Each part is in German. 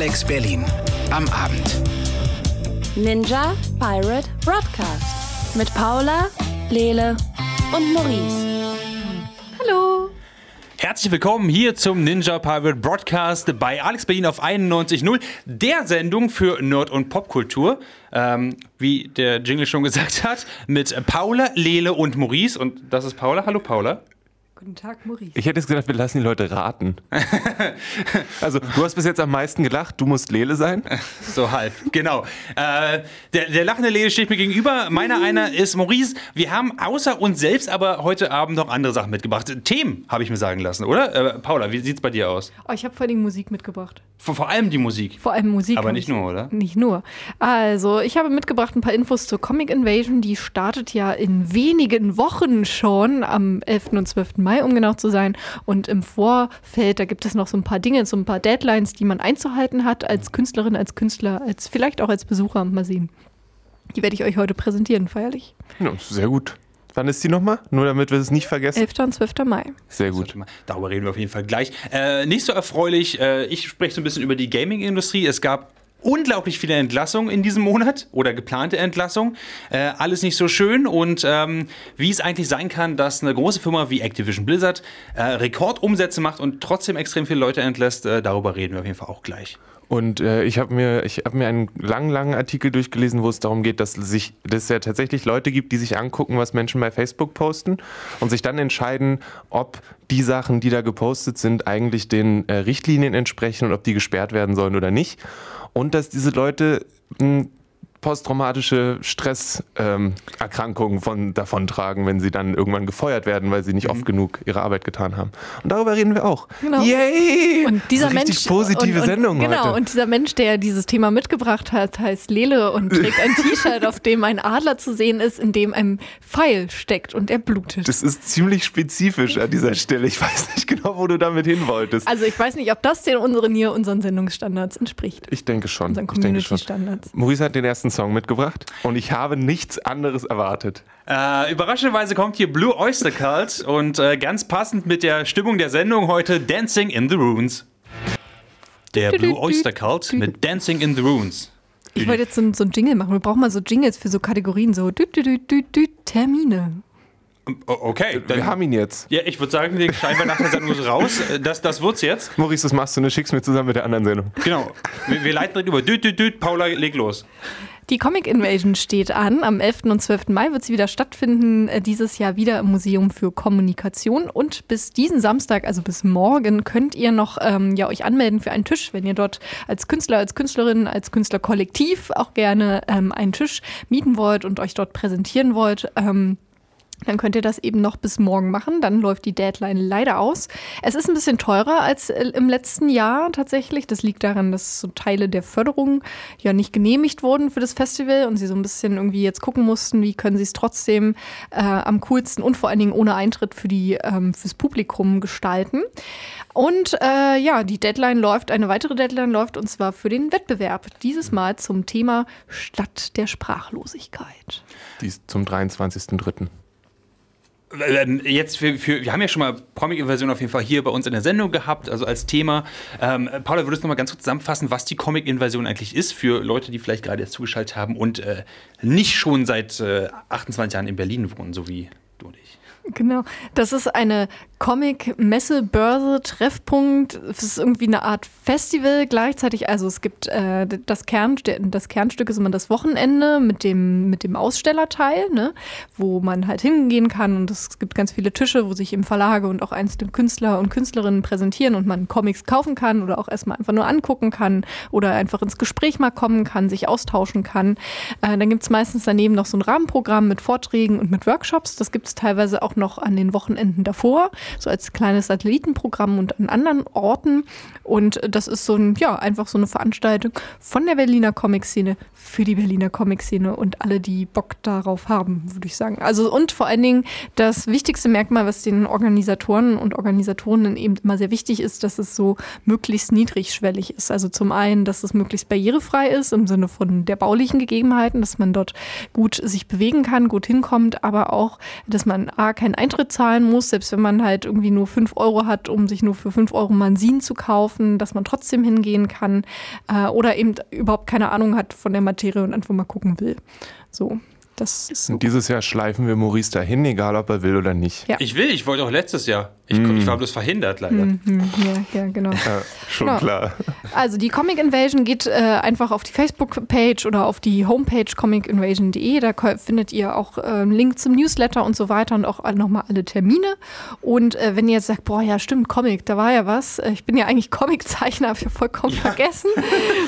Alex Berlin am Abend. Ninja Pirate Broadcast mit Paula, Lele und Maurice. Hallo. Herzlich willkommen hier zum Ninja Pirate Broadcast bei Alex Berlin auf 91.0, der Sendung für Nerd- und Popkultur. Ähm, wie der Jingle schon gesagt hat, mit Paula, Lele und Maurice. Und das ist Paula. Hallo Paula. Guten Tag, Maurice. Ich hätte jetzt gedacht, wir lassen die Leute raten. also, du hast bis jetzt am meisten gelacht, du musst Lele sein. So halb, genau. Äh, der, der lachende Lele steht mir gegenüber. Meiner einer ist Maurice. Wir haben außer uns selbst aber heute Abend noch andere Sachen mitgebracht. Themen, habe ich mir sagen lassen, oder? Äh, Paula, wie sieht's bei dir aus? Oh, ich habe vor allem Musik mitgebracht. Vor, vor allem die Musik. Vor allem Musik. Aber nicht ich- nur, oder? Nicht nur. Also, ich habe mitgebracht ein paar Infos zur Comic Invasion. Die startet ja in wenigen Wochen schon, am 11. und 12. Mai, um genau zu sein. Und im Vorfeld, da gibt es noch so ein paar Dinge, so ein paar Deadlines, die man einzuhalten hat, als Künstlerin, als Künstler, als vielleicht auch als Besucher. Mal sehen. Die werde ich euch heute präsentieren, feierlich. Ja, sehr gut. Wann ist die nochmal? Nur damit wir es nicht vergessen. 11. und 12. Mai. Sehr gut. Darüber reden wir auf jeden Fall gleich. Äh, nicht so erfreulich, äh, ich spreche so ein bisschen über die Gaming-Industrie. Es gab unglaublich viele Entlassungen in diesem Monat oder geplante Entlassungen. Äh, alles nicht so schön und ähm, wie es eigentlich sein kann, dass eine große Firma wie Activision Blizzard äh, Rekordumsätze macht und trotzdem extrem viele Leute entlässt, äh, darüber reden wir auf jeden Fall auch gleich. Und äh, ich habe mir, hab mir einen langen, langen Artikel durchgelesen, wo es darum geht, dass, sich, dass es ja tatsächlich Leute gibt, die sich angucken, was Menschen bei Facebook posten und sich dann entscheiden, ob die Sachen, die da gepostet sind, eigentlich den äh, Richtlinien entsprechen und ob die gesperrt werden sollen oder nicht. Und dass diese Leute mh, posttraumatische Stresserkrankungen von davontragen, wenn sie dann irgendwann gefeuert werden, weil sie nicht oft genug ihre Arbeit getan haben. Und darüber reden wir auch. Genau. Yay! Und dieser Das ist eine Mensch. richtig positive und, und, Sendung Genau, heute. und dieser Mensch, der dieses Thema mitgebracht hat, heißt Lele und trägt ein T-Shirt, auf dem ein Adler zu sehen ist, in dem ein Pfeil steckt und er blutet. Das ist ziemlich spezifisch an dieser Stelle. Ich weiß nicht genau, wo du damit hin wolltest. Also ich weiß nicht, ob das den unseren hier, unseren Sendungsstandards entspricht. Ich denke schon. Unseren ich denke schon. Community-Standards. Maurice hat den ersten Song mitgebracht und ich habe nichts anderes erwartet. Äh, überraschenderweise kommt hier Blue Oyster Cult und äh, ganz passend mit der Stimmung der Sendung heute Dancing in the Ruins. Der Blue Oyster Cult mit Dancing in the Ruins. Ich wollte jetzt so, ein- so ein Jingle machen. Wir brauchen mal so Jingles für so Kategorien, so dü, dü, dü, dü, dü, Termine. O- Okay, Wir dann, haben ihn jetzt. ja, ich würde sagen, den schneiden wir nach der Sendung raus. Äh, Das, das wird's jetzt. Maurice, das machst du und du schickst mir zusammen mit der anderen Sendung. Genau. Wir, wir leiten direkt über. Düt, düt, düt. Paula, leg los. Die Comic Invasion steht an. Am 11. und 12. Mai wird sie wieder stattfinden. Äh, Dieses Jahr wieder im Museum für Kommunikation. Und bis diesen Samstag, also bis morgen, könnt ihr noch ähm, ja, euch anmelden für einen Tisch, wenn ihr dort als Künstler, als Künstlerin, als Künstlerkollektiv auch gerne ähm, einen Tisch mieten wollt und euch dort präsentieren wollt. Ähm, dann könnt ihr das eben noch bis morgen machen. Dann läuft die Deadline leider aus. Es ist ein bisschen teurer als äh, im letzten Jahr tatsächlich. Das liegt daran, dass so Teile der Förderung ja nicht genehmigt wurden für das Festival und sie so ein bisschen irgendwie jetzt gucken mussten, wie können sie es trotzdem äh, am coolsten und vor allen Dingen ohne Eintritt für die, ähm, fürs Publikum gestalten. Und äh, ja, die Deadline läuft, eine weitere Deadline läuft und zwar für den Wettbewerb. Dieses Mal zum Thema Stadt der Sprachlosigkeit. Die ist zum 23.03. Ähm, Jetzt für, für, wir haben ja schon mal Comic-Inversion auf jeden Fall hier bei uns in der Sendung gehabt, also als Thema. Ähm, Paula, würdest du noch mal ganz kurz zusammenfassen, was die Comic-Inversion eigentlich ist für Leute, die vielleicht gerade jetzt zugeschaltet haben und äh, nicht schon seit äh, 28 Jahren in Berlin wohnen, so wie du und ich. Genau. Das ist eine Comic-Messe, Börse, Treffpunkt. Es ist irgendwie eine Art Festival gleichzeitig. Also es gibt äh, das, Kern, das Kernstück ist immer das Wochenende mit dem, mit dem Ausstellerteil, ne? wo man halt hingehen kann. Und es gibt ganz viele Tische, wo sich eben Verlage und auch einzelne Künstler und Künstlerinnen präsentieren und man Comics kaufen kann oder auch erstmal einfach nur angucken kann oder einfach ins Gespräch mal kommen kann, sich austauschen kann. Äh, dann gibt es meistens daneben noch so ein Rahmenprogramm mit Vorträgen und mit Workshops. Das gibt es teilweise auch noch an den Wochenenden davor, so als kleines Satellitenprogramm und an anderen Orten. Und das ist so ein, ja, einfach so eine Veranstaltung von der Berliner Comic-Szene für die Berliner Comic-Szene und alle, die Bock darauf haben, würde ich sagen. Also und vor allen Dingen das wichtigste Merkmal, was den Organisatoren und Organisatorinnen eben immer sehr wichtig ist, dass es so möglichst niedrigschwellig ist. Also zum einen, dass es möglichst barrierefrei ist im Sinne von der baulichen Gegebenheiten, dass man dort gut sich bewegen kann, gut hinkommt, aber auch, dass man A, keinen Eintritt zahlen muss, selbst wenn man halt halt irgendwie nur 5 Euro hat, um sich nur für 5 Euro Mansin zu kaufen, dass man trotzdem hingehen kann äh, oder eben überhaupt keine Ahnung hat von der Materie und einfach mal gucken will. So. Das ist so. Und dieses Jahr schleifen wir Maurice dahin, egal ob er will oder nicht. Ja. Ich will, ich wollte auch letztes Jahr. Ich, Mm. ich war bloß verhindert leider. Mhm, ja, ja, genau. Ja, schon Genau. klar. Also die Comic Invasion geht äh, einfach auf die Facebook-Page oder auf die Homepage comicinvasion.de. Da findet ihr auch äh, einen Link zum Newsletter und so weiter und auch nochmal alle Termine. Und äh, wenn ihr jetzt sagt, boah, ja stimmt, Comic, da war ja was. Äh, ich bin ja eigentlich Comiczeichner, habe ich ja vollkommen vergessen.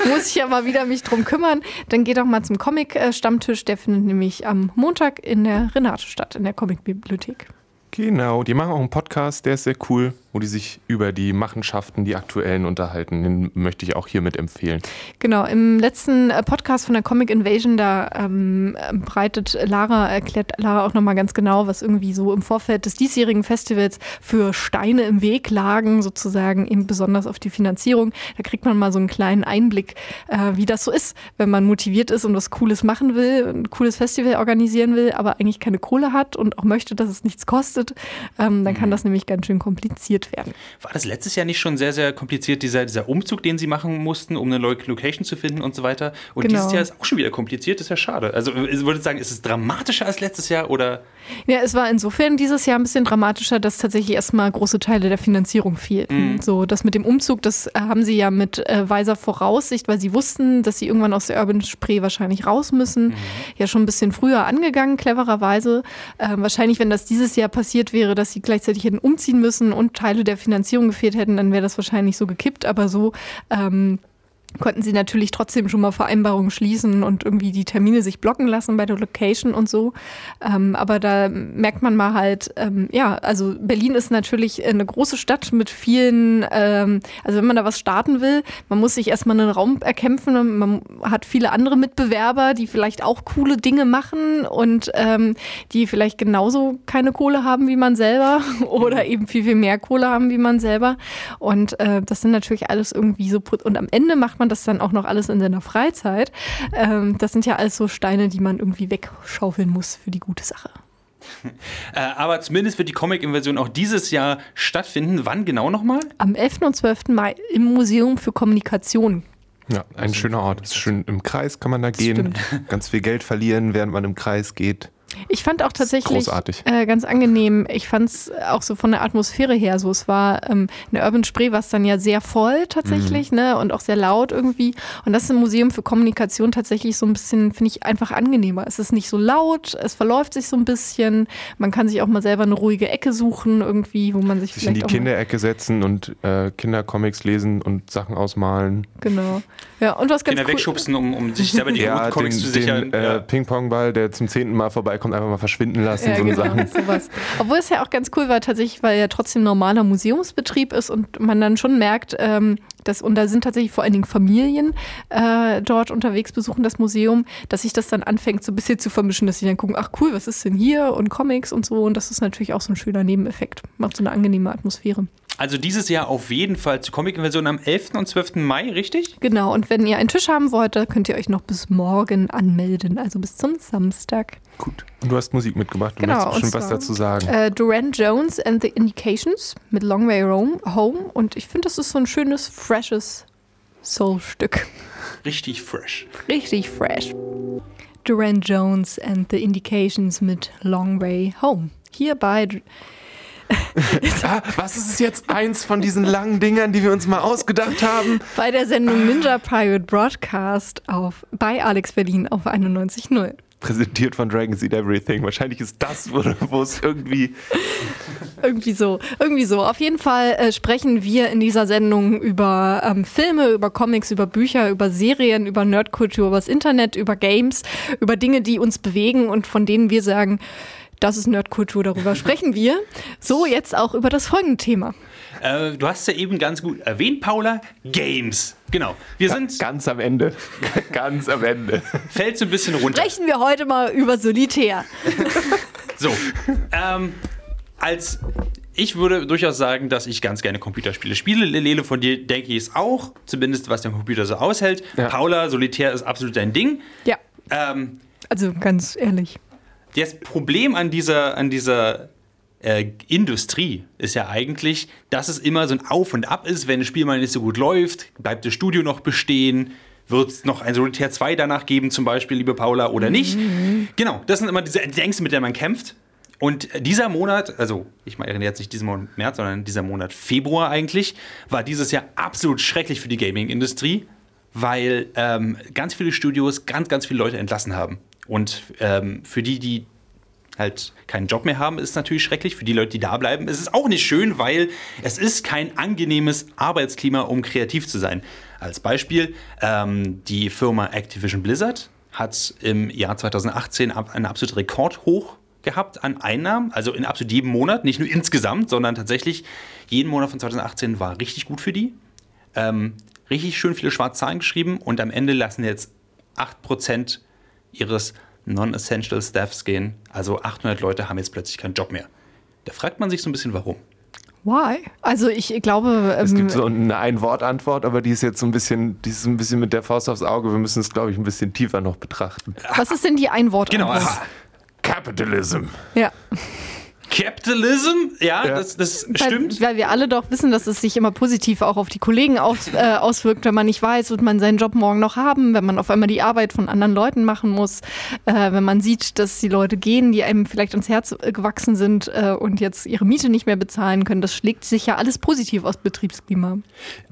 Muss ich ja mal wieder mich drum kümmern. Dann geht doch mal zum Comic-Stammtisch. Der findet nämlich am Montag in der Renate statt, in der Comic-Bibliothek. Genau, die machen auch einen Podcast, der ist sehr cool, wo die sich über die Machenschaften, die aktuellen unterhalten. Den möchte ich auch hiermit empfehlen. Genau, im letzten äh, Podcast von der Comic Invasion, da ähm, breitet Lara, erklärt Lara auch nochmal ganz genau, was irgendwie so im Vorfeld des diesjährigen Festivals für Steine im Weg lagen, sozusagen eben besonders auf die Finanzierung. Da kriegt man mal so einen kleinen Einblick, äh, wie das so ist, wenn man motiviert ist und was Cooles machen will, ein cooles Festival organisieren will, aber eigentlich keine Kohle hat und auch möchte, dass es nichts kostet. Ähm, dann kann das nämlich ganz schön kompliziert werden. War das letztes Jahr nicht schon sehr, sehr kompliziert, dieser, dieser Umzug, den sie machen mussten, um eine neue Location zu finden und so weiter? Und Genau. dieses Jahr ist auch schon wieder kompliziert, das ist ja schade. Also ich würde sagen, ist es dramatischer als letztes Jahr oder? Ja, es war insofern dieses Jahr ein bisschen dramatischer, dass tatsächlich erstmal große Teile der Finanzierung fehlten. So, das mit dem Umzug, das äh, haben sie ja mit äh, weiser Voraussicht, weil sie wussten, dass sie irgendwann aus der Urban Spree wahrscheinlich raus müssen, ja schon ein bisschen früher angegangen, clevererweise. Ähm, wahrscheinlich, wenn das dieses Jahr passiert wäre, dass sie gleichzeitig hätten umziehen müssen und Teile der Finanzierung gefehlt hätten, dann wäre das wahrscheinlich so gekippt. Aber so ähm, konnten sie natürlich trotzdem schon mal Vereinbarungen schließen und irgendwie die Termine sich blocken lassen bei der Location und so. Ähm, aber da merkt man mal halt, ähm, ja, also Berlin ist natürlich eine große Stadt mit vielen, ähm, also wenn man da was starten will, man muss sich erstmal einen Raum erkämpfen. Man hat viele andere Mitbewerber, die vielleicht auch coole Dinge machen und ähm, die vielleicht genauso keine Kohle haben wie man selber oder eben viel, viel mehr Kohle haben wie man selber. Und äh, das sind natürlich alles irgendwie so, und am Ende macht man das dann auch noch alles in seiner Freizeit. Ähm, das sind ja alles so Steine, die man irgendwie wegschaufeln muss für die gute Sache. Äh, aber zumindest wird die Comic-Inversion auch dieses Jahr stattfinden. Wann genau nochmal? Am 11. und 12. Mai im Museum für Kommunikation. Ja, ein schöner Ort. Ist schön im Kreis kann man da gehen. Ganz viel Geld verlieren, während man im Kreis geht. Ich fand auch tatsächlich großartig. äh, ganz angenehm. Ich fand es auch so von der Atmosphäre her so. Es war ähm, in der Urban Spree war es dann ja sehr voll tatsächlich, ne? Und auch sehr laut irgendwie. Und das ist im Museum für Kommunikation tatsächlich so ein bisschen, finde ich, einfach angenehmer. Es ist nicht so laut, es verläuft sich so ein bisschen. Man kann sich auch mal selber eine ruhige Ecke suchen, irgendwie, wo man sich Sich in vielleicht die auch mal, Kinderecke setzen und äh, Kindercomics lesen und Sachen ausmalen. Genau. Ja, und was ganz Kinder cool, wegschubsen, um, um sich selber die Ja, guten Comics den, zu sichern. den äh, ja. Ping-Pong-Ball, der zum zehnten Mal vorbeikommt, einfach mal verschwinden lassen. Ja, so eine genau, Sachen. sowas. Obwohl es ja auch ganz cool war, tatsächlich, weil ja trotzdem normaler Museumsbetrieb ist und man dann schon merkt, ähm, dass, und da sind tatsächlich vor allen Dingen Familien äh, dort unterwegs, besuchen das Museum, dass sich das dann anfängt, so ein bisschen zu vermischen, dass sie dann gucken, ach cool, was ist denn hier und Comics und so. Und das ist natürlich auch so ein schöner Nebeneffekt. Macht so eine angenehme Atmosphäre. Also dieses Jahr auf jeden Fall zur Comic-Inversion am 11. und 12. Mai, richtig? Genau, und wenn ihr einen Tisch haben wollt, könnt ihr euch noch bis morgen anmelden, also bis zum Samstag. Gut. Und du hast Musik mitgebracht. Du Genau, möchtest bestimmt was dazu sagen. Äh, Duran Jones and the Indications mit Long Way Home. Home. Und ich finde, das ist so ein schönes, freshes Soul-Stück. Richtig fresh. Richtig fresh. Duran Jones and the Indications mit Long Way Home. Hier bei. Ah, was ist es jetzt? Eins von diesen langen Dingern, die wir uns mal ausgedacht haben? Bei der Sendung Ninja Pirate Broadcast auf, bei Alex Berlin auf 91.0. Präsentiert von Dragons Eat Everything. Wahrscheinlich ist das, wo, es irgendwie. Irgendwie so, irgendwie so. Auf jeden Fall äh, sprechen wir in dieser Sendung über ähm, Filme, über Comics, über Bücher, über Serien, über Nerdkultur, über das Internet, über Games, über Dinge, die uns bewegen und von denen wir sagen, das ist Nerdkultur, darüber sprechen wir. So jetzt auch über das folgende Thema. Äh, du hast ja eben ganz gut erwähnt, Paula, Games. Genau. Wir sind, Ganz am Ende. Ganz am Ende. fällt so ein bisschen runter. Sprechen wir heute mal über Solitär. So, ähm, als ich würde durchaus sagen, dass ich ganz gerne Computerspiele spiele. Lele, von dir denke ich es auch, zumindest was der Computer so aushält. Ja. Paula, Solitär ist absolut dein Ding. Ja, Ähm, also ganz ehrlich. Das Problem an dieser, an dieser äh, Industrie ist ja eigentlich, dass es immer so ein Auf und Ab ist, wenn ein Spiel mal nicht so gut läuft, bleibt das Studio noch bestehen, wird es noch ein Solitär 2 danach geben, zum Beispiel, liebe Paula, oder nicht? Genau, das sind immer diese die Ängste, mit denen man kämpft. Und dieser Monat, also ich meine jetzt nicht diesen Monat März, sondern dieser Monat Februar eigentlich, war dieses Jahr absolut schrecklich für die Gaming-Industrie, weil ähm, ganz viele Studios ganz, ganz viele Leute entlassen haben. Und ähm, für die, die halt keinen Job mehr haben, ist es natürlich schrecklich. Für die Leute, die da bleiben, ist es auch nicht schön, weil es ist kein angenehmes Arbeitsklima, um kreativ zu sein. Als Beispiel, ähm, die Firma Activision Blizzard hat im Jahr 2018 ab- einen absoluten Rekordhoch gehabt an Einnahmen, also in absolut jedem Monat, nicht nur insgesamt, sondern tatsächlich jeden Monat von 2018 war richtig gut für die. Ähm, richtig schön viele schwarze Zahlen geschrieben und am Ende lassen jetzt 8% ihres Non-Essential Staffs gehen. Also 800 Leute haben jetzt plötzlich keinen Job mehr. Da fragt man sich so ein bisschen, warum. Why? Also ich glaube, Es ähm, gibt so eine Ein-Wort-Antwort, aber die ist jetzt so ein bisschen, die ist so ein bisschen mit der Faust aufs Auge. Wir müssen es, glaube ich, ein bisschen tiefer noch betrachten. was ist denn die Einwort? Genau, aha. Capitalism. Ja. Capitalism, ja, Ja. das, das Weil, stimmt. weil wir alle doch wissen, dass es sich immer positiv auch auf die Kollegen aus, äh, auswirkt, wenn man nicht weiß, wird man seinen Job morgen noch haben, wenn man auf einmal die Arbeit von anderen Leuten machen muss, äh, wenn man sieht, dass die Leute gehen, die einem vielleicht ans Herz äh, gewachsen sind äh, und jetzt ihre Miete nicht mehr bezahlen können. Das schlägt sich ja alles positiv aus Betriebsklima.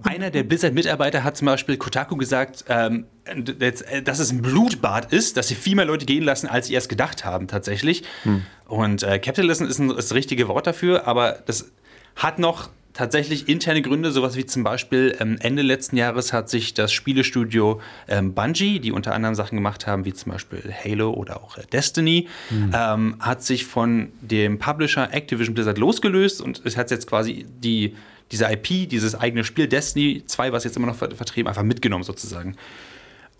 Einer der Blizzard-Mitarbeiter hat zum Beispiel Kotaku gesagt, ähm, dass dass es ein Blutbad ist, dass sie viel mehr Leute gehen lassen, als sie erst gedacht haben, tatsächlich. Und äh, Capitalism ist, ein, ist das richtige Wort dafür, aber das hat noch tatsächlich interne Gründe, sowas wie zum Beispiel ähm, Ende letzten Jahres hat sich das Spielestudio ähm, Bungie, die unter anderem Sachen gemacht haben, wie zum Beispiel Halo oder auch äh, Destiny, ähm, hat sich von dem Publisher Activision Blizzard losgelöst und es hat jetzt quasi die, diese IP, dieses eigene Spiel Destiny 2, was jetzt immer noch ver vertrieben, einfach mitgenommen sozusagen.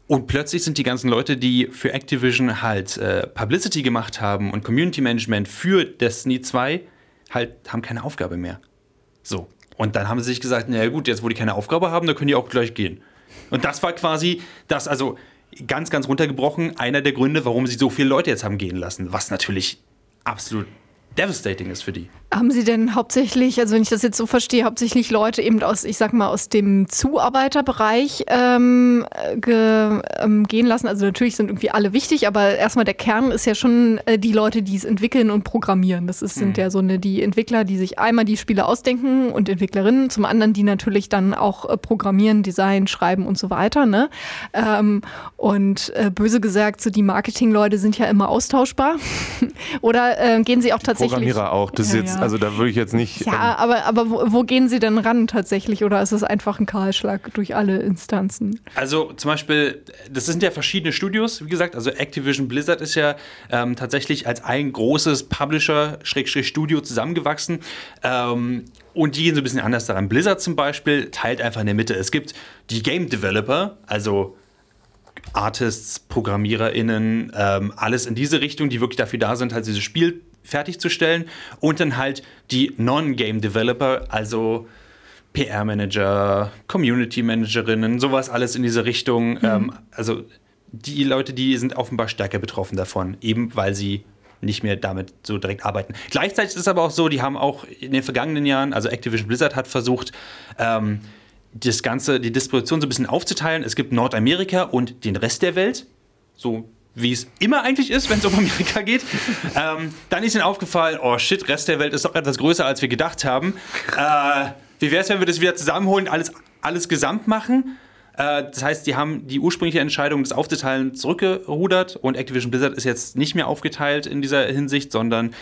Und plötzlich sind die ganzen Leute, die für Activision halt äh, Publicity gemacht haben und Community Management für Destiny 2, halt haben keine Aufgabe mehr. So. Und dann haben sie sich gesagt, naja gut, jetzt wo die keine Aufgabe haben, dann können die auch gleich gehen. Und das war quasi das, also ganz, ganz runtergebrochen, einer der Gründe, warum sie so viele Leute jetzt haben gehen lassen, was natürlich absolut devastating ist für die. Haben Sie denn hauptsächlich, also wenn ich das jetzt so verstehe, hauptsächlich Leute eben aus, ich sag mal, aus dem Zuarbeiterbereich ähm, ge, ähm, gehen lassen? Also natürlich sind irgendwie alle wichtig, aber erstmal der Kern ist ja schon äh, die Leute, die es entwickeln und programmieren. Das ist, sind ja so eine, die Entwickler, die sich einmal die Spiele ausdenken und Entwicklerinnen, zum anderen die natürlich dann auch äh, programmieren, Design, schreiben und so weiter. Ne? Ähm, und äh, böse gesagt, so die Marketingleute sind ja immer austauschbar. Oder äh, gehen sie auch tatsächlich. Programmierer auch. Das ist Ja, jetzt, ja. Also da würde ich jetzt nicht. Ja, aber, aber wo, wo gehen Sie denn ran tatsächlich? Oder ist es einfach ein Kahlschlag durch alle Instanzen? Also zum Beispiel, das sind ja verschiedene Studios, wie gesagt. Also Activision Blizzard ist ja ähm, tatsächlich als ein großes Publisher-Studio zusammengewachsen. Ähm, und die gehen so ein bisschen anders daran. Blizzard zum Beispiel teilt einfach in der Mitte. Es gibt die Game Developer, also Artists, ProgrammiererInnen, ähm, alles in diese Richtung, die wirklich dafür da sind, halt dieses Spiel fertigzustellen. Und dann halt die Non-Game Developer, also PR-Manager, Community-Managerinnen, sowas alles in diese Richtung. Ähm, also die Leute, die sind offenbar stärker betroffen davon, eben weil sie nicht mehr damit so direkt arbeiten. Gleichzeitig ist es aber auch so, die haben auch in den vergangenen Jahren, also Activision Blizzard hat versucht, ähm, das Ganze, die Distribution so ein bisschen aufzuteilen. Es gibt Nordamerika und den Rest der Welt, so wie es immer eigentlich ist, wenn es um Amerika geht. ähm, dann ist ihnen aufgefallen, oh shit, Rest der Welt ist doch etwas größer, als wir gedacht haben. Äh, wie wäre es, wenn wir das wieder zusammenholen, alles, alles gesamt machen? Äh, das heißt, die haben die ursprüngliche Entscheidung, das aufzuteilen, zurückgerudert und Activision Blizzard ist jetzt nicht mehr aufgeteilt in dieser Hinsicht, sondern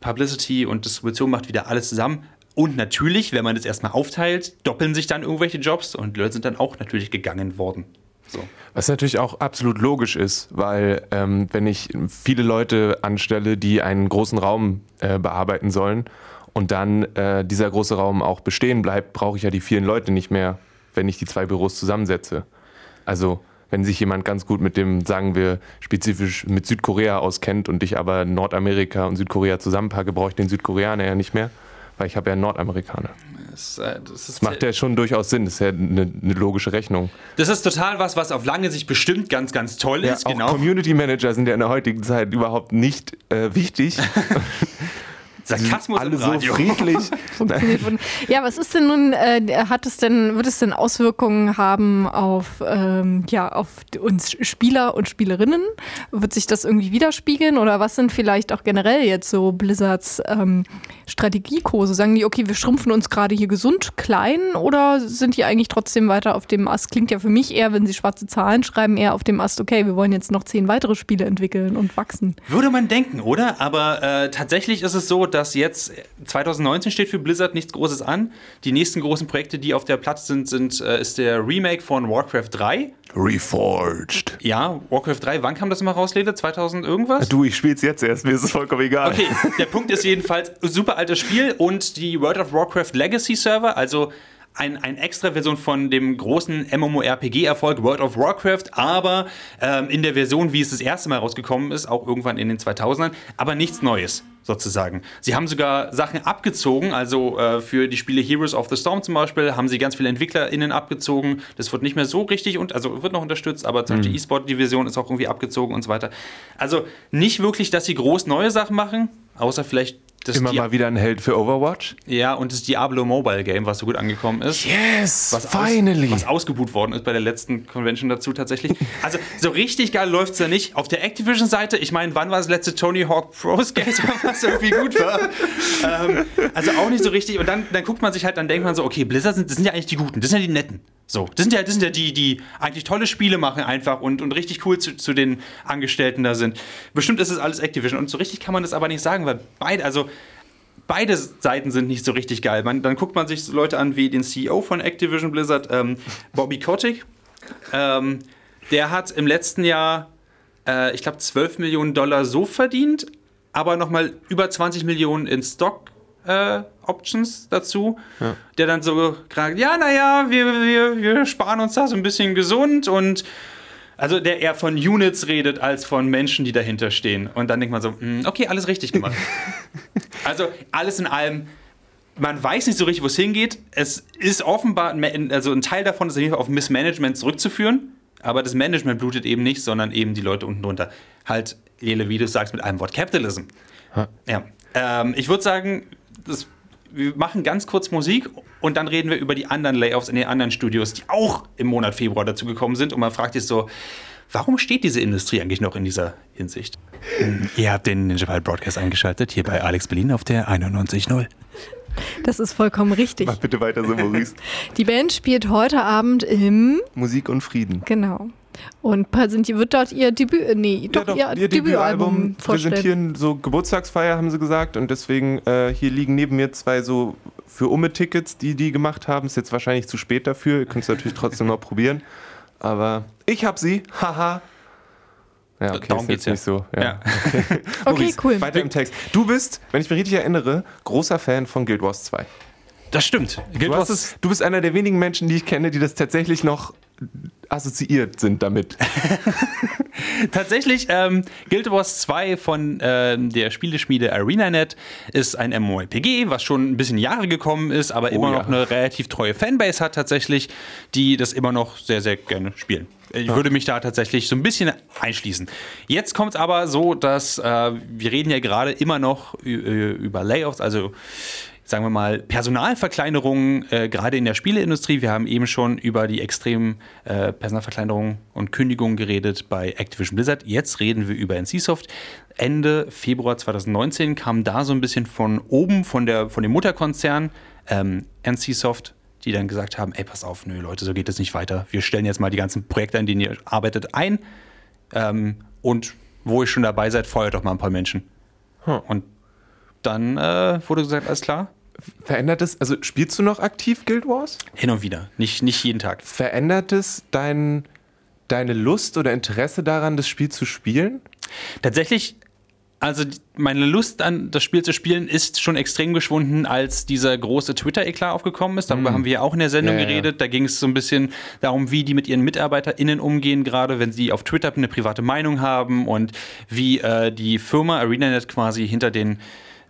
Publicity und Distribution macht wieder alles zusammen. Und natürlich, wenn man das erstmal aufteilt, doppeln sich dann irgendwelche Jobs und Leute sind dann auch natürlich gegangen worden. So. Was natürlich auch absolut logisch ist, weil ähm, wenn ich viele Leute anstelle, die einen großen Raum äh, bearbeiten sollen und dann äh, dieser große Raum auch bestehen bleibt, brauche ich ja die vielen Leute nicht mehr, wenn ich die zwei Büros zusammensetze. Also wenn sich jemand ganz gut mit dem, sagen wir, spezifisch mit Südkorea auskennt und ich aber Nordamerika und Südkorea zusammenpacke, brauche ich den Südkoreaner ja nicht mehr, weil ich habe ja einen Nordamerikaner. Das, äh, das, ist, Das macht ja schon durchaus Sinn, das ist ja eine, eine logische Rechnung. das ist total was, was auf lange Sicht bestimmt ganz, ganz toll Ja, ist. auch Genau. Community Manager sind ja in der heutigen Zeit überhaupt nicht äh, wichtig. Sarkasmus alle im so friedlich. Ja, was ist denn nun, äh, hat es denn, wird es denn Auswirkungen haben auf, ähm, ja, auf uns Spieler und Spielerinnen? Wird sich das irgendwie widerspiegeln oder was sind vielleicht auch generell jetzt so Blizzards ähm, Strategiekurse? Sagen die, okay, wir schrumpfen uns gerade hier gesund klein oder sind die eigentlich trotzdem weiter auf dem Ast? Klingt ja für mich eher, wenn sie schwarze Zahlen schreiben, eher auf dem Ast, okay, wir wollen jetzt noch zehn weitere Spiele entwickeln und wachsen. Würde man denken, oder? Aber äh, tatsächlich ist es so, dass jetzt 2019 steht für Blizzard nichts Großes an. Die nächsten großen Projekte, die auf der Platte sind, sind äh, ist der Remake von Warcraft 3. Reforged. Ja, Warcraft 3, wann kam das immer raus, Lede? 2000 irgendwas? Du, ich spiel's jetzt erst, mir ist es vollkommen egal. Okay, der Punkt ist jedenfalls, super altes Spiel und die World of Warcraft Legacy Server, also ein, ein extra Version von dem großen MMORPG-Erfolg World of Warcraft, aber ähm, in der Version, wie es das erste Mal rausgekommen ist, auch irgendwann in den 2000ern, aber nichts Neues sozusagen. Sie haben sogar Sachen abgezogen, also äh, für die Spiele Heroes of the Storm zum Beispiel haben sie ganz viele EntwicklerInnen abgezogen. Das wird nicht mehr so richtig und also wird noch unterstützt, aber zum Beispiel die E-Sport-Division ist auch irgendwie abgezogen und so weiter. Also nicht wirklich, dass sie groß neue Sachen machen, außer vielleicht Immer mal wieder ein Held für Overwatch. ja, und das Diablo Mobile Game, was so gut angekommen ist. Yes, Was, finally. Aus, was ausgebucht worden ist bei der letzten Convention dazu tatsächlich. Also so richtig geil läuft es ja nicht. Auf der Activision-Seite, ich meine, wann war das letzte Tony Hawk Pro Skater, was irgendwie gut war? ähm, also auch nicht so richtig. Und dann, dann guckt man sich halt, dann denkt man so, okay, Blizzard sind, das sind ja eigentlich die Guten, das sind ja die Netten. So, das sind ja, das sind ja die, die eigentlich tolle Spiele machen einfach und, und richtig cool zu, zu den Angestellten da sind. Bestimmt ist es alles Activision und so richtig kann man das aber nicht sagen, weil beide, also beide Seiten sind nicht so richtig geil. Man, dann guckt man sich so Leute an wie den CEO von Activision Blizzard, ähm, Bobby Kotick. Ähm, der hat im letzten Jahr, äh, ich glaube, 12 Millionen Dollar so verdient, aber nochmal über 20 Millionen in Stock. Äh, Options dazu, der dann so gerade, ja, naja, wir, wir, wir sparen uns da so ein bisschen gesund und also der eher von Units redet als von Menschen, die dahinter stehen. Und dann denkt man so, hm, okay, alles richtig gemacht. also alles in allem, man weiß nicht so richtig, wo es hingeht. Es ist offenbar, also ein Teil davon ist auf Missmanagement zurückzuführen. Aber das Management blutet eben nicht, sondern eben die Leute unten drunter. Halt, Lele, wie du sagst, mit einem Wort Capitalism. Ja. Ähm, ich würde sagen, das, wir machen ganz kurz Musik und dann reden wir über die anderen Layoffs in den anderen Studios, die auch im Monat Februar dazu gekommen sind. Und man fragt sich so, warum steht diese Industrie eigentlich noch in dieser Hinsicht? Ihr habt den Ninja File Broadcast eingeschaltet, hier bei Alex Berlin auf der 91.0. Das ist vollkommen richtig. Mach bitte weiter so, Maurice. Die Band spielt heute Abend im, Musik und Frieden. genau. Und präsentiert, wird dort ihr Debüt, äh, nee, doch, ihr, Debütalbum vorstellen. präsentieren, so Geburtstagsfeier haben sie gesagt und deswegen äh, hier liegen neben mir zwei so für Umme Tickets, die die gemacht haben. Ist jetzt wahrscheinlich zu spät dafür, ihr könnt es natürlich trotzdem noch probieren, aber ich hab sie, haha. Ja, okay, Darum ist jetzt geht's ja. nicht so. Ja. Ja. Okay, Maurice, cool. Weiter im Text. Du bist, wenn ich mich richtig erinnere, großer Fan von Guild Wars 2. Das stimmt. Guild Du, Wars es, du bist einer der wenigen Menschen, die ich kenne, die das tatsächlich noch assoziiert sind damit. Tatsächlich, ähm, Guild Wars 2 von ähm, der Spieleschmiede ArenaNet ist ein MMORPG, was schon ein bisschen Jahre gekommen ist, aber immer ja. noch eine relativ treue Fanbase hat tatsächlich, die das immer noch sehr, sehr gerne spielen. Ich würde mich da tatsächlich so ein bisschen einschließen. Jetzt kommt es aber so, dass äh, wir reden ja gerade immer noch über Layoffs, also sagen wir mal, Personalverkleinerungen, äh, gerade in der Spieleindustrie. Wir haben eben schon über die extremen äh, Personalverkleinerungen und Kündigungen geredet bei Activision Blizzard. Jetzt reden wir über NCSoft. Ende Februar 2019 kam da so ein bisschen von oben, von, der, von dem Mutterkonzern ähm, NCSoft, die dann gesagt haben, ey, pass auf, nö, Leute, so geht es nicht weiter. Wir stellen jetzt mal die ganzen Projekte, an denen ihr arbeitet, ein. Ähm, und wo ihr schon dabei seid, feuert doch mal ein paar Menschen. Und dann äh, wurde gesagt, alles klar, Verändert es, also spielst du noch aktiv Guild Wars? hin und wieder, nicht, nicht jeden Tag. Verändert es dein, deine Lust oder Interesse daran, das Spiel zu spielen? Tatsächlich, also meine Lust an das Spiel zu spielen ist schon extrem geschwunden, als dieser große Twitter-Eklat aufgekommen ist. Darüber haben wir ja auch in der Sendung Ja, ja. geredet. Da ging es so ein bisschen darum, wie die mit ihren MitarbeiterInnen umgehen, gerade wenn sie auf Twitter eine private Meinung haben und wie äh, die Firma ArenaNet quasi hinter den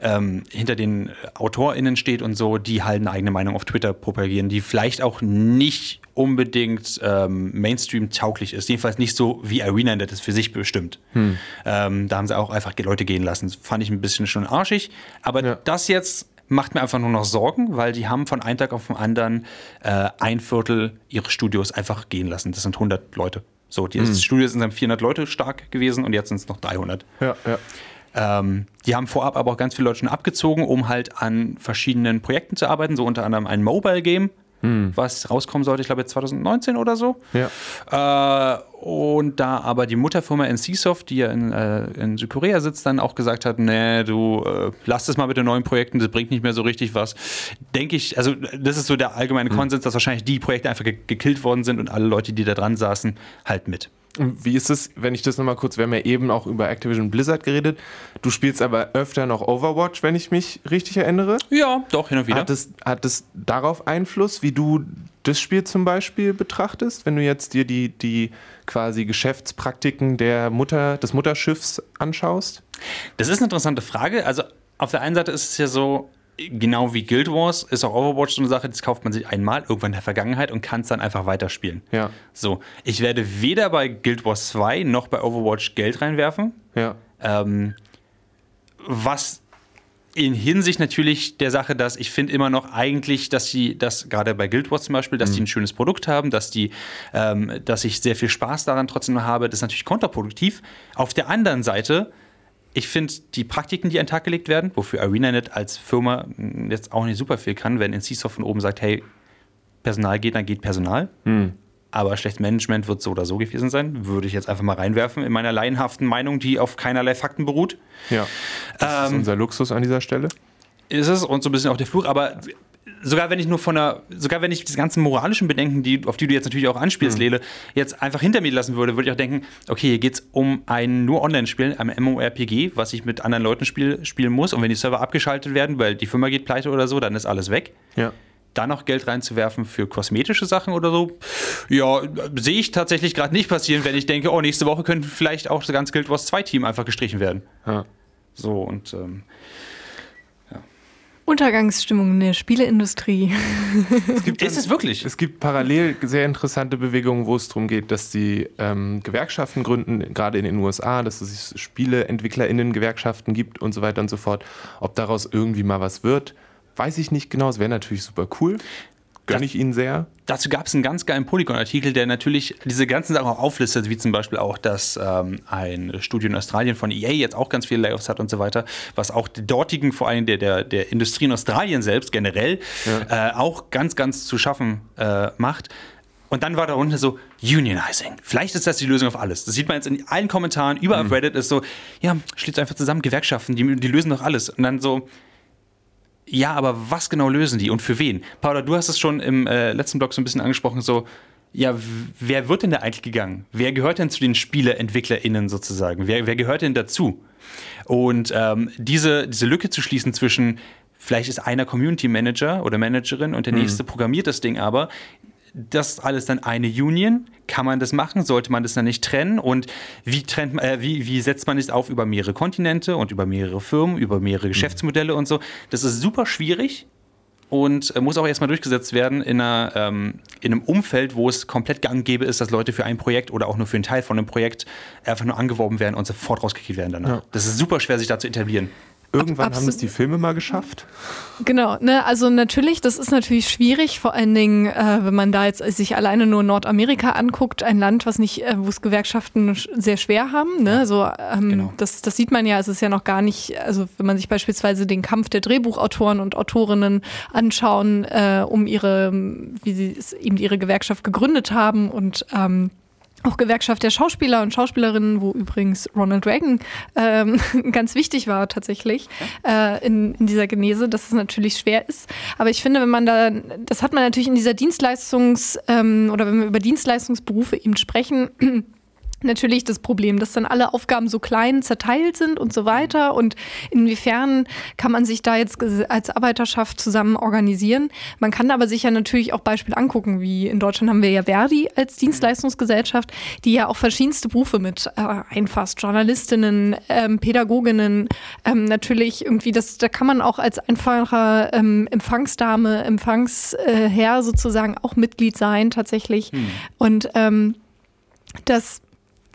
ähm, hinter den AutorInnen steht und so, die halt eine eigene Meinung auf Twitter propagieren, die vielleicht auch nicht unbedingt ähm, Mainstream-tauglich ist. Jedenfalls nicht so wie ArenaNet es für sich bestimmt. Hm. Ähm, da haben sie auch einfach Leute gehen lassen. Das fand ich ein bisschen schon arschig. Aber Ja. das jetzt macht mir einfach nur noch Sorgen, weil die haben von einem Tag auf den anderen äh, ein Viertel ihres Studios einfach gehen lassen. Das sind 100 Leute. So, die Hm. Studios sind dann 400 Leute stark gewesen und jetzt sind es noch 300. Ja, ja. Ähm, die haben vorab aber auch ganz viele Leute schon abgezogen, um halt an verschiedenen Projekten zu arbeiten, so unter anderem ein Mobile Game, was rauskommen sollte, ich glaube jetzt 2019 oder so. ja. Äh, und da aber die Mutterfirma NCSoft, die ja in, äh, in Südkorea sitzt, dann auch gesagt hat, nee, du äh, lass das mal mit den neuen Projekten, das bringt nicht mehr so richtig was. Denke ich, also das ist so der allgemeine Konsens, dass wahrscheinlich die Projekte einfach ge gekillt worden sind und alle Leute, die da dran saßen, halt mit. Wie ist es, wenn ich das nochmal kurz, wir haben ja eben auch über Activision Blizzard geredet. Du spielst aber öfter noch Overwatch, wenn ich mich richtig erinnere. Ja, doch, hin und wieder. Hat es, hat es darauf Einfluss, wie du das Spiel zum Beispiel betrachtest, wenn du jetzt dir die, die quasi Geschäftspraktiken der Mutter, des Mutterschiffs anschaust? Das ist eine interessante Frage. Also auf der einen Seite ist es ja so, genau wie Guild Wars ist auch Overwatch so eine Sache, das kauft man sich einmal irgendwann in der Vergangenheit und kann es dann einfach weiterspielen. Ja, So, ich werde weder bei Guild Wars 2 noch bei Overwatch Geld reinwerfen. ja. Ähm, was in Hinsicht natürlich der Sache, dass ich finde immer noch eigentlich, dass sie, dass gerade bei Guild Wars zum Beispiel, dass die ein schönes Produkt haben, dass die, ähm, dass ich sehr viel Spaß daran trotzdem habe, das ist natürlich kontraproduktiv. Auf der anderen Seite, ich finde die Praktiken, die an den Tag gelegt werden, wofür ArenaNet als Firma mh, jetzt auch nicht super viel kann, wenn NCSoft von oben sagt, hey, Personal geht, dann geht Personal. Aber schlechtes Management wird so oder so gewesen sein. Würde ich jetzt einfach mal reinwerfen in meiner laienhaften Meinung, die auf keinerlei Fakten beruht. ja. Das ist Ähm, unser Luxus an dieser Stelle. Ist es und so ein bisschen auch der Fluch, aber sogar wenn ich nur von der, sogar wenn ich diese ganzen moralischen Bedenken, die, auf die du jetzt natürlich auch anspielst, Lele, jetzt einfach hinter mir lassen würde, würde ich auch denken, okay, hier geht es um ein nur Online-Spiel, ein MMORPG, was ich mit anderen Leuten spiel, spielen muss. Und wenn die Server abgeschaltet werden, weil die Firma geht pleite oder so, dann ist alles weg. Ja. Da noch Geld reinzuwerfen für kosmetische Sachen oder so, ja, sehe ich tatsächlich gerade nicht passieren, wenn ich denke, oh, nächste Woche könnte vielleicht auch das ganze Guild Wars 2 Team einfach gestrichen werden. ja. So und ähm, Untergangsstimmung in der Spieleindustrie. ist es wirklich? Es gibt parallel sehr interessante Bewegungen, wo es darum geht, dass die ähm, Gewerkschaften gründen, gerade in den USA, dass es SpieleentwicklerInnen-Gewerkschaften gibt und so weiter und so fort. Ob daraus irgendwie mal was wird, weiß ich nicht genau. Es wäre natürlich super cool. Gönne ich Ihnen sehr. Dazu gab es einen ganz geilen Polygon-Artikel, der natürlich diese ganzen Sachen auch auflistet, wie zum Beispiel auch, dass ähm, ein Studio in Australien von EA jetzt auch ganz viele Layoffs hat und so weiter, was auch die dortigen, vor allem der, der, der Industrie in Australien selbst generell, äh, auch ganz, ganz zu schaffen äh, macht. Und dann war darunter so Unionizing. Vielleicht ist das die Lösung auf alles. Das sieht man jetzt in allen Kommentaren, überall auf Reddit ist so, ja, schließt einfach zusammen, Gewerkschaften, die, die lösen doch alles. Und dann so, ja, aber was genau lösen die und für wen? Paula, du hast es schon im äh, letzten Blog so ein bisschen angesprochen, so, ja, wer wird denn da eigentlich gegangen? Wer gehört denn zu den SpieleentwicklerInnen sozusagen? Wer, wer gehört denn dazu? Und ähm, diese, diese Lücke zu schließen zwischen, vielleicht ist einer Community Manager oder Managerin und der nächste programmiert das Ding aber, das alles dann eine Union. Kann man das machen? Sollte man das dann nicht trennen? Und wie, trennt, äh, wie, wie setzt man das auf über mehrere Kontinente und über mehrere Firmen, über mehrere Geschäftsmodelle und so? Das ist super schwierig und äh, muss auch erstmal durchgesetzt werden in, einer, ähm, in einem Umfeld, wo es komplett gang gäbe ist, dass Leute für ein Projekt oder auch nur für einen Teil von einem Projekt einfach nur angeworben werden und sofort rausgekriegt werden danach. Ja. Das ist super schwer, sich da zu etablieren. Irgendwann haben es die Filme mal geschafft. Genau, ne, also natürlich, das ist natürlich schwierig, vor allen Dingen, äh, wenn man da jetzt sich alleine nur Nordamerika anguckt, ein Land, was nicht, äh, wo es Gewerkschaften sch- sehr schwer haben, ne, so, ähm, Genau. das, das sieht man ja, es ist ja noch gar nicht, also wenn man sich beispielsweise den Kampf der Drehbuchautoren und Autorinnen anschauen, äh, um ihre, wie sie es eben ihre Gewerkschaft gegründet haben und ähm, auch Gewerkschaft der Schauspieler und Schauspielerinnen, wo übrigens Ronald Reagan ähm, ganz wichtig war tatsächlich äh, in, in dieser Genese, dass es natürlich schwer ist. Aber ich finde, wenn man da, das hat man natürlich in dieser Dienstleistungs- ähm, oder wenn wir über Dienstleistungsberufe eben sprechen, natürlich das Problem, dass dann alle Aufgaben so klein zerteilt sind und so weiter. Und inwiefern kann man sich da jetzt als Arbeiterschaft zusammen organisieren? Man kann aber sich ja natürlich auch Beispiele angucken, wie in Deutschland haben wir ja Verdi als Dienstleistungsgesellschaft, die ja auch verschiedenste Berufe mit äh, einfasst. Journalistinnen, ähm, Pädagoginnen, ähm, natürlich irgendwie, das, da kann man auch als einfacher ähm, Empfangsdame, Empfangsherr sozusagen auch Mitglied sein tatsächlich. Hm. Und ähm, das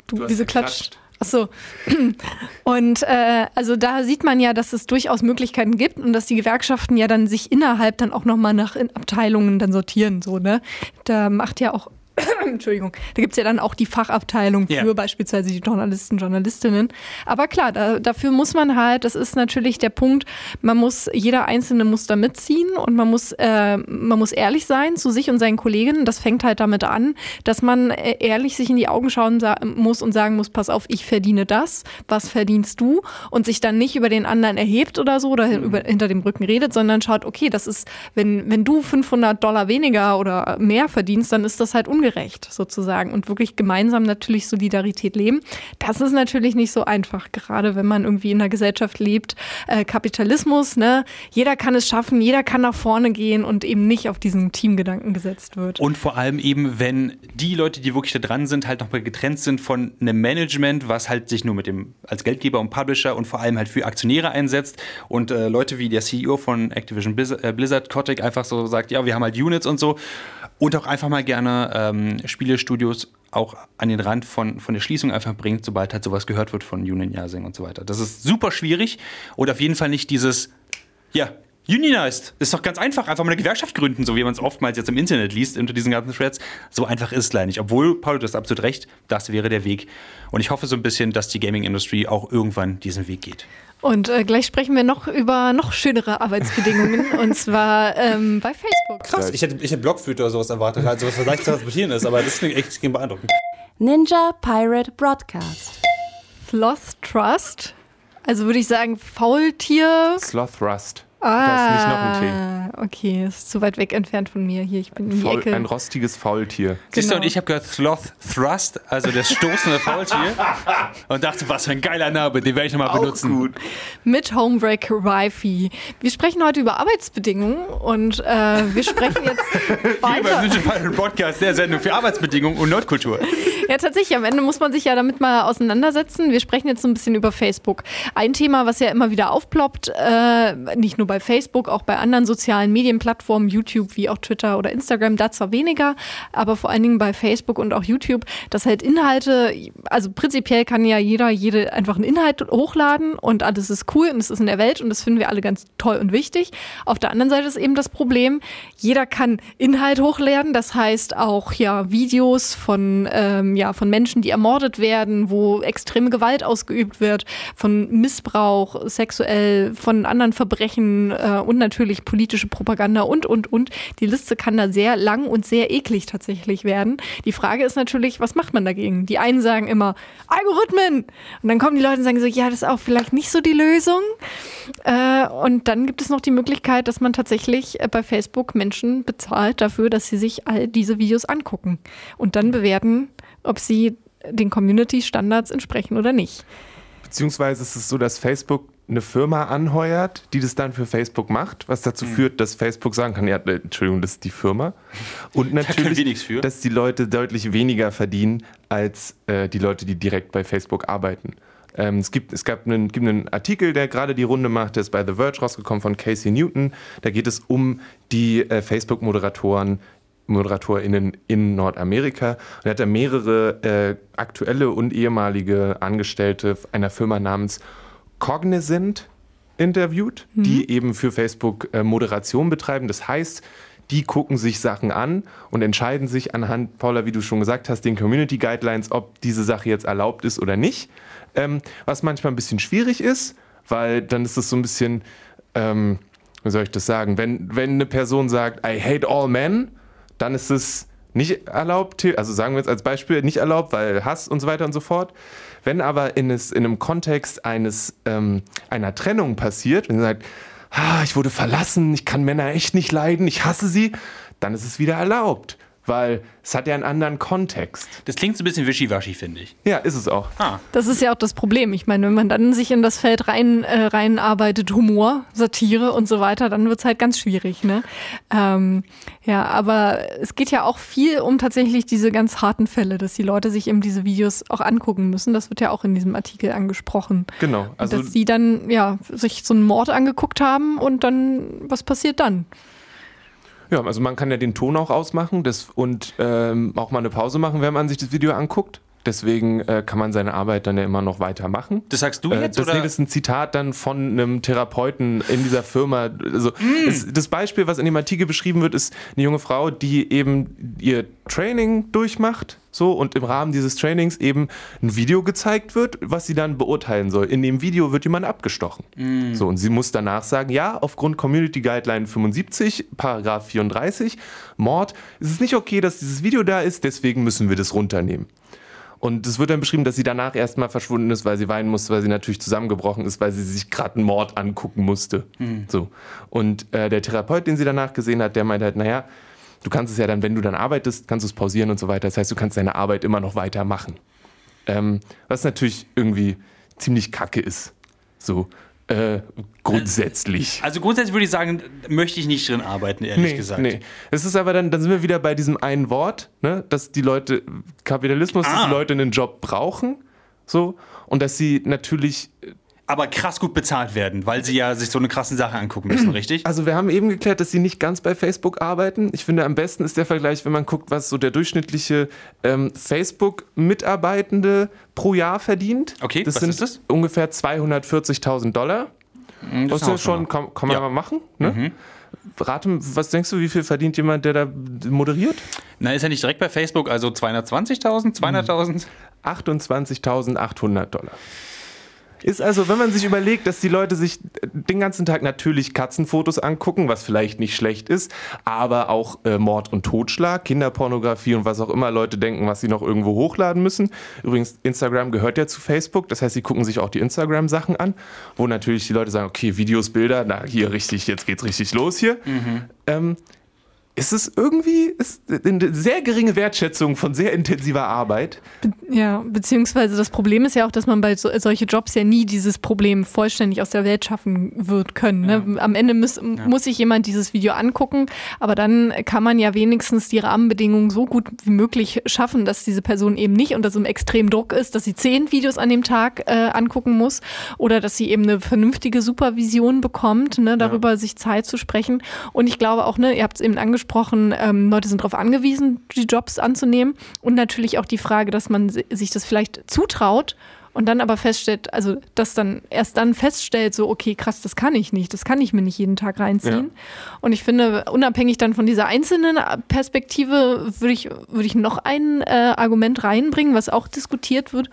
Du, du wieso klatscht? Ach so. Und äh, also da sieht man ja, dass es durchaus Möglichkeiten gibt und dass die Gewerkschaften ja dann sich innerhalb dann auch nochmal nach Abteilungen dann sortieren. So, ne? Da macht ja auch Entschuldigung, da gibt es ja dann auch die Fachabteilung für yeah. beispielsweise die Journalisten, Journalistinnen. Aber klar, da, dafür muss man halt, das ist natürlich der Punkt, man muss, jeder Einzelne muss da mitziehen und man muss, äh, man muss ehrlich sein zu sich und seinen Kolleginnen. Das fängt halt damit an, dass man äh, ehrlich sich in die Augen schauen muss und sagen muss, pass auf, ich verdiene das, was verdienst du? Und sich dann nicht über den anderen erhebt oder so oder mhm. über, hinter dem Rücken redet, sondern schaut, okay, das ist, wenn, wenn du 500 Dollar weniger oder mehr verdienst, dann ist das halt ungerecht ungerecht sozusagen und wirklich gemeinsam natürlich Solidarität leben. Das ist natürlich nicht so einfach, gerade wenn man irgendwie in einer Gesellschaft lebt. Äh, Kapitalismus, ne? Jeder kann es schaffen, jeder kann nach vorne gehen und eben nicht auf diesen Teamgedanken gesetzt wird. Und vor allem eben, wenn die Leute, die wirklich da dran sind, halt nochmal getrennt sind von einem Management, was halt sich nur mit dem als Geldgeber und Publisher und vor allem halt für Aktionäre einsetzt und äh, Leute wie der CEO von Activision Blizzard, äh, Kotick einfach so sagt, ja, wir haben halt Units und so und auch einfach mal gerne ähm, Spielestudios auch an den Rand von, von der Schließung einfach bringt, sobald halt sowas gehört wird von Union Yasing und so weiter. Das ist super schwierig und auf jeden Fall nicht dieses, ja, Unionized. Ist doch ganz einfach, einfach mal eine Gewerkschaft gründen, so wie man es oftmals jetzt im Internet liest, unter diesen ganzen Threads. So einfach ist es leider nicht. Obwohl, Paul, du hast absolut recht, das wäre der Weg. Und ich hoffe so ein bisschen, dass die Gaming-Industrie auch irgendwann diesen Weg geht. Und äh, gleich sprechen wir noch über noch schönere Arbeitsbedingungen und zwar ähm, bei Facebook. Krass, ich hätte, ich hätte Blockflöte oder sowas erwartet, also was leicht zu transportieren ist, aber das klingt echt beeindruckend. Ninja Pirate Broadcast. Sloth Trust. Also würde ich sagen, Faultier. Sloth Rust. Ah, da ist nicht noch ein Tee. Ah, okay, ist zu weit weg entfernt von mir. Hier, ich bin in Faul, die Ecke. Ein rostiges Faultier. Genau. Siehst du, und ich habe gehört Sloth Thrust, also das stoßende Faultier. und dachte, was für ein geiler Name, den werde ich nochmal benutzen. Gut. Mit Homebreak Wi-Fi. Wir sprechen heute über Arbeitsbedingungen und äh, wir sprechen jetzt weiter. Hier beim Podcast der Sendung für Arbeitsbedingungen und Nordkultur. Ja, tatsächlich. Am Ende muss man sich ja damit mal auseinandersetzen. Wir sprechen jetzt so ein bisschen über Facebook. Ein Thema, was ja immer wieder aufploppt, äh, nicht nur bei Facebook, auch bei anderen sozialen Medienplattformen, YouTube wie auch Twitter oder Instagram, da zwar weniger, aber vor allen Dingen bei Facebook und auch YouTube, dass halt Inhalte, also prinzipiell kann ja jeder, jede einfach einen Inhalt hochladen und alles ist cool und es ist in der Welt und das finden wir alle ganz toll und wichtig. Auf der anderen Seite ist eben das Problem, jeder kann Inhalt hochladen, das heißt auch ja Videos von ähm, ja, von Menschen, die ermordet werden, wo extreme Gewalt ausgeübt wird, von Missbrauch sexuell, von anderen Verbrechen äh, und natürlich politische Propaganda und, und, und. Die Liste kann da sehr lang und sehr eklig tatsächlich werden. Die Frage ist natürlich, was macht man dagegen? Die einen sagen immer, Algorithmen! Und dann kommen die Leute und sagen so, ja, das ist auch vielleicht nicht so die Lösung. Äh, und dann gibt es noch die Möglichkeit, dass man tatsächlich äh, bei Facebook Menschen bezahlt dafür, dass sie sich all diese Videos angucken und dann bewerten, ob sie den Community-Standards entsprechen oder nicht. Beziehungsweise ist es so, dass Facebook eine Firma anheuert, die das dann für Facebook macht, was dazu mhm. führt, dass Facebook sagen kann, ja, äh, Entschuldigung, das ist die Firma. Und natürlich, da dass die Leute deutlich weniger verdienen als äh, die Leute, die direkt bei Facebook arbeiten. Ähm, es, gibt, es gab einen, gibt einen Artikel, der gerade die Runde macht, der ist bei The Verge rausgekommen von Casey Newton. Da geht es um die äh, Facebook-Moderatoren, ModeratorInnen in Nordamerika. Und er hat da mehrere äh, aktuelle und ehemalige Angestellte einer Firma namens Cognizant interviewt, mhm. die eben für Facebook äh, Moderation betreiben. Das heißt, die gucken sich Sachen an und entscheiden sich anhand, Paula, wie du schon gesagt hast, den Community Guidelines, ob diese Sache jetzt erlaubt ist oder nicht. Ähm, was manchmal ein bisschen schwierig ist, weil dann ist es so ein bisschen, ähm, wie soll ich das sagen, wenn, wenn eine Person sagt, I hate all men, dann ist es nicht erlaubt, also sagen wir jetzt als Beispiel nicht erlaubt, weil Hass und so weiter und so fort. Wenn aber in, es, in einem Kontext eines, ähm, einer Trennung passiert, wenn sie sagt, ah, ich wurde verlassen, ich kann Männer echt nicht leiden, ich hasse sie, dann ist es wieder erlaubt. Weil es hat ja einen anderen Kontext. Das klingt so ein bisschen wischiwaschi, finde ich. Ja, ist es auch. Ah, Das ist ja auch das Problem. Ich meine, wenn man dann sich in das Feld rein, äh, reinarbeitet, Humor, Satire und so weiter, dann wird es halt ganz schwierig. Ne? Ähm, ja, aber es geht ja auch viel um tatsächlich diese ganz harten Fälle, dass die Leute sich eben diese Videos auch angucken müssen. Das wird ja auch in diesem Artikel angesprochen. Genau. Also dass sie dann ja sich so einen Mord angeguckt haben und dann, was passiert dann? Ja, also man kann ja den Ton auch ausmachen das, und ähm, auch mal eine Pause machen, wenn man sich das Video anguckt. Deswegen äh, kann man seine Arbeit dann ja immer noch weitermachen. das sagst du Äh, jetzt? das, oder? nee, das ist ein Zitat dann von einem Therapeuten in dieser Firma. Also Mm. es, das Beispiel, was in dem Artikel beschrieben wird, ist eine junge Frau, die eben ihr Training durchmacht. So, und im Rahmen dieses Trainings eben ein Video gezeigt wird, was sie dann beurteilen soll. In dem Video wird jemand abgestochen. Mm. So, und sie muss danach sagen, ja, aufgrund Community Guideline 75, Paragraph 34, Mord, ist es nicht okay, dass dieses Video da ist, deswegen müssen wir das runternehmen. Und es wird dann beschrieben, dass sie danach erstmal verschwunden ist, weil sie weinen musste, weil sie natürlich zusammengebrochen ist, weil sie sich gerade einen Mord angucken musste. So. Und äh, der Therapeut, den sie danach gesehen hat, der meint halt, naja, du kannst es ja dann, wenn du dann arbeitest, kannst du es pausieren und so weiter. Das heißt, du kannst deine Arbeit immer noch weitermachen. Ähm, was natürlich irgendwie ziemlich kacke ist. So. Äh, grundsätzlich. also grundsätzlich würde ich sagen, möchte ich nicht drin arbeiten, ehrlich gesagt. Nee. Es ist aber dann, dann sind wir wieder bei diesem einen Wort, ne, dass die Leute, Kapitalismus, dass Ah. die Leute einen Job brauchen, so, und dass sie natürlich, Aber krass gut bezahlt werden, weil sie ja sich so eine krassen Sache angucken müssen, richtig? also wir haben eben geklärt, dass sie nicht ganz bei Facebook arbeiten. Ich finde, am besten ist der Vergleich, wenn man guckt, was so der durchschnittliche ähm, Facebook-Mitarbeitende pro Jahr verdient. Okay, das was sind ist das? ungefähr 240.000 Dollar. Das ist ja schon, kann, kann man Ja. Mhm. mal machen. Ne? Rate, was denkst du, wie viel verdient jemand, der da moderiert? Na, ist ja nicht direkt bei Facebook, also 220.000, 200.000? 28.800 Dollar. Ist also, wenn man sich überlegt, dass die Leute sich den ganzen Tag natürlich Katzenfotos angucken, was vielleicht nicht schlecht ist, aber auch äh, Mord und Totschlag, Kinderpornografie und was auch immer Leute denken, was sie noch irgendwo hochladen müssen. Übrigens, Instagram gehört ja zu Facebook, das heißt, sie gucken sich auch die Instagram-Sachen an, wo natürlich die Leute sagen, okay, Videos, Bilder, na hier richtig, jetzt geht's richtig los hier. Ähm, ist es irgendwie ist eine sehr geringe Wertschätzung von sehr intensiver Arbeit. Ja, beziehungsweise das Problem ist ja auch, dass man bei so, solche Jobs ja nie dieses Problem vollständig aus der Welt schaffen wird können. Ne? Am Ende muss, muss sich jemand dieses Video angucken, aber dann kann man ja wenigstens die Rahmenbedingungen so gut wie möglich schaffen, dass diese Person eben nicht unter so einem extremen Druck ist, dass sie zehn Videos an dem Tag äh, angucken muss oder dass sie eben eine vernünftige Supervision bekommt, ne, darüber sich Zeit zu sprechen. Und ich glaube auch, ne, ihr habt es eben angesprochen, ähm, Leute sind darauf angewiesen, die Jobs anzunehmen. Und natürlich auch die Frage, dass man si- sich das vielleicht zutraut und dann aber feststellt, also das dann erst dann feststellt, so, okay, krass, das kann ich nicht, das kann ich mir nicht jeden Tag reinziehen. Und ich finde, unabhängig dann von dieser einzelnen Perspektive, würde ich, würde ich noch ein äh, Argument reinbringen, was auch diskutiert wird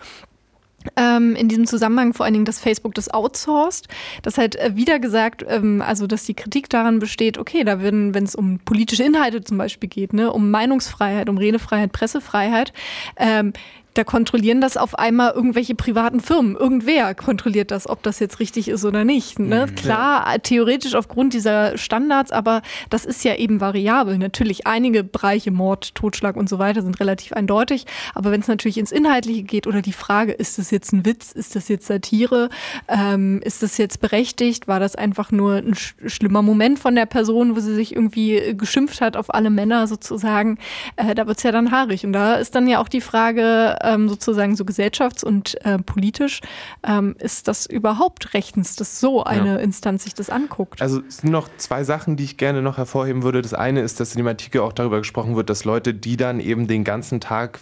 ähm, in diesem Zusammenhang vor allen Dingen, dass Facebook das outsourced. Das halt wieder gesagt, ähm, also dass die Kritik daran besteht, okay, da werden, wenn es um politische Inhalte zum Beispiel geht, ne, um Meinungsfreiheit, um Redefreiheit, Pressefreiheit, ähm, da kontrollieren das auf einmal irgendwelche privaten Firmen. Irgendwer kontrolliert das, ob das jetzt richtig ist oder nicht. Ne? Klar, theoretisch aufgrund dieser Standards, aber das ist ja eben variabel. Natürlich, einige Bereiche, Mord, Totschlag und so weiter, sind relativ eindeutig. Aber wenn es natürlich ins Inhaltliche geht oder die Frage, ist das jetzt ein Witz, ist das jetzt Satire, ähm, ist das jetzt berechtigt, war das einfach nur ein sch schlimmer Moment von der Person, wo sie sich irgendwie äh, geschimpft hat auf alle Männer sozusagen, äh, da wird es ja dann haarig. Und da ist dann ja auch die Frage, ähm, sozusagen so gesellschafts- und äh, politisch, ähm, ist das überhaupt rechtens, dass so eine Instanz sich das anguckt? Also es sind noch zwei Sachen, die ich gerne noch hervorheben würde. Das eine ist, dass in dem Artikel auch darüber gesprochen wird, dass Leute, die dann eben den ganzen Tag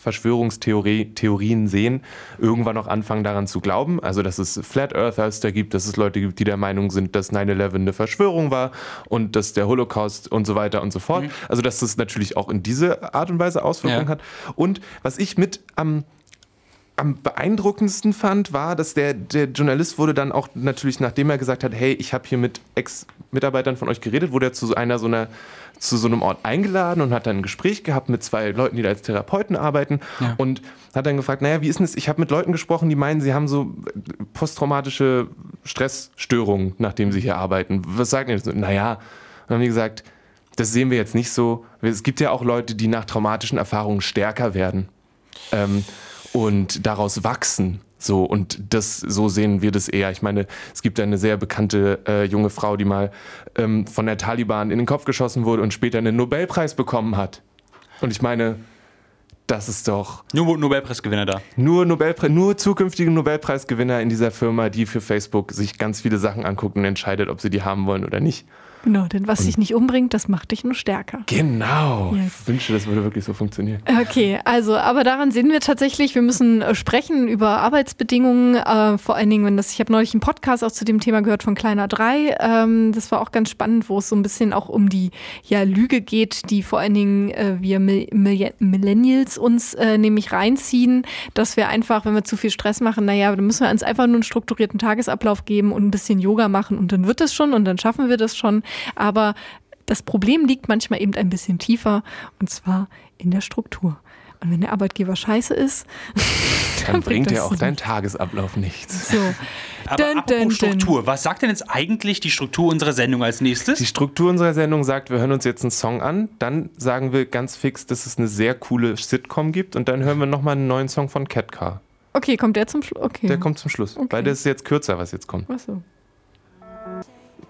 Verschwörungstheorien sehen, irgendwann auch anfangen daran zu glauben. Also dass es Flat Earthers da gibt, dass es Leute gibt, die der Meinung sind, dass 9-11 eine Verschwörung war und dass der Holocaust und so weiter und so fort. Also dass das natürlich auch in diese Art und Weise Auswirkungen Ja. hat. Und was ich mit am am beeindruckendsten fand, war, dass der, der Journalist wurde dann auch natürlich, nachdem er gesagt hat, hey, ich habe hier mit Ex-Mitarbeitern von euch geredet, wurde er zu einer so einer zu so einem Ort eingeladen und hat dann ein Gespräch gehabt mit zwei Leuten, die da als Therapeuten arbeiten und hat dann gefragt, naja, wie ist denn das? Ich habe mit Leuten gesprochen, die meinen, sie haben so posttraumatische Stressstörungen, nachdem sie hier arbeiten. Was sagen die? Naja, dann haben die gesagt, das sehen wir jetzt nicht so. Es gibt ja auch Leute, die nach traumatischen Erfahrungen stärker werden ähm, und daraus wachsen. So, und das, so sehen wir das eher. Ich meine, es gibt eine sehr bekannte äh, junge Frau, die mal ähm, von der Taliban in den Kopf geschossen wurde und später einen Nobelpreis bekommen hat. Und ich meine, das ist doch Nur Nobelpreisgewinner da. nur Nobelpre nur zukünftige Nobelpreisgewinner in dieser Firma, die für Facebook sich ganz viele Sachen anguckt und entscheidet, ob sie die haben wollen oder nicht. Genau, denn was dich nicht umbringt, das macht dich nur stärker. Genau. Yes. Ich wünsche, das würde wirklich so funktionieren. Okay, also, aber daran sehen wir tatsächlich, wir müssen äh, sprechen über Arbeitsbedingungen, äh, vor allen Dingen, wenn das, ich habe neulich einen Podcast auch zu dem Thema gehört von Kleiner 3, ähm, das war auch ganz spannend, wo es so ein bisschen auch um die ja, Lüge geht, die vor allen Dingen äh, wir Mil Mil Millennials uns äh, nämlich reinziehen, dass wir einfach, wenn wir zu viel Stress machen, naja, dann müssen wir uns einfach nur einen strukturierten Tagesablauf geben und ein bisschen Yoga machen und dann wird es schon und dann schaffen wir das schon, aber das Problem liegt manchmal eben ein bisschen tiefer und zwar in der Struktur. Und wenn der Arbeitgeber scheiße ist, Dann bringt das ja auch so dein Tagesablauf nichts. so. Aber Dun, apropos dun, dun. Struktur, was sagt denn jetzt eigentlich die Struktur unserer Sendung als nächstes? Die Struktur unserer Sendung sagt, wir hören uns jetzt einen Song an, dann sagen wir ganz fix, dass es eine sehr coole Sitcom gibt und dann hören wir nochmal einen neuen Song von Cat Car. Okay, kommt der zum Schluss? Okay. Der kommt zum Schluss, Okay. weil das ist jetzt kürzer, was jetzt kommt. Achso.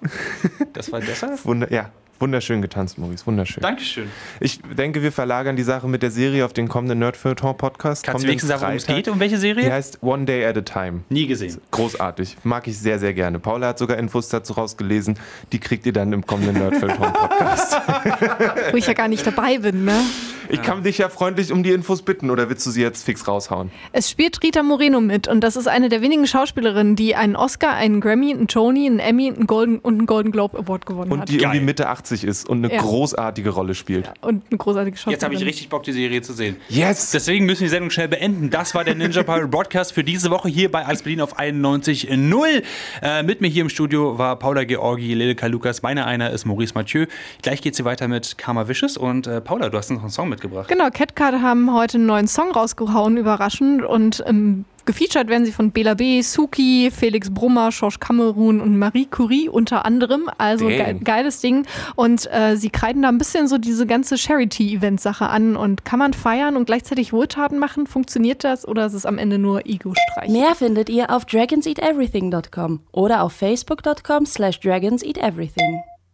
Das war deshalb? Wunder ja, wunderschön getanzt, Maurice, wunderschön. Dankeschön. Ich denke, wir verlagern die Sache mit der Serie auf den kommenden Nerdfeuilleton-Podcast. Kannst du wenigstens sagen, worum es geht? Um welche Die Serie? heißt One Day at a Time. Nie gesehen. Großartig. Mag ich sehr, sehr gerne. Paula hat sogar Infos dazu rausgelesen. Die kriegt ihr dann im kommenden Nerdfeuilleton-Podcast. Wo ich ja gar nicht dabei bin, ne? Ich kann dich ja freundlich um die Infos bitten oder willst du sie jetzt fix raushauen? Es spielt Rita Moreno mit und das ist eine der wenigen Schauspielerinnen, die einen Oscar, einen Grammy, einen Tony, einen Emmy einen Golden und einen Golden Globe Award gewonnen Und hat. die Geil. irgendwie Mitte 80 ist und eine Ja. großartige Rolle spielt. und eine großartige Schauspielerin. Jetzt habe ich richtig Bock, die Serie zu sehen. Yes! Deswegen müssen wir die Sendung schnell beenden. Das war der Ninja Pirate Broadcast für diese Woche hier bei Alles Berlin auf 91.0. Äh, mit mir hier im Studio war Paula Georgi, Lilka Lukas, meiner einer ist Maurice Mathieu. Gleich geht sie weiter mit Karma Vicious und äh, Paula, du hast noch einen Song mitgebracht. Genau, Catcard haben heute einen neuen Song rausgehauen, überraschend. Und ähm, gefeatured werden sie von Bela B., Suki, Felix Brummer, Georges Cameron und Marie Curie unter anderem. Also ge geiles Ding. Und äh, sie kreiden da ein bisschen so diese ganze Charity-Event-Sache an. Und kann man feiern und gleichzeitig Wohltaten machen? Funktioniert das oder ist es am Ende nur Ego-Streich? Mehr findet ihr auf dragonseateverything.com oder auf facebook.com slash dragonseateverything.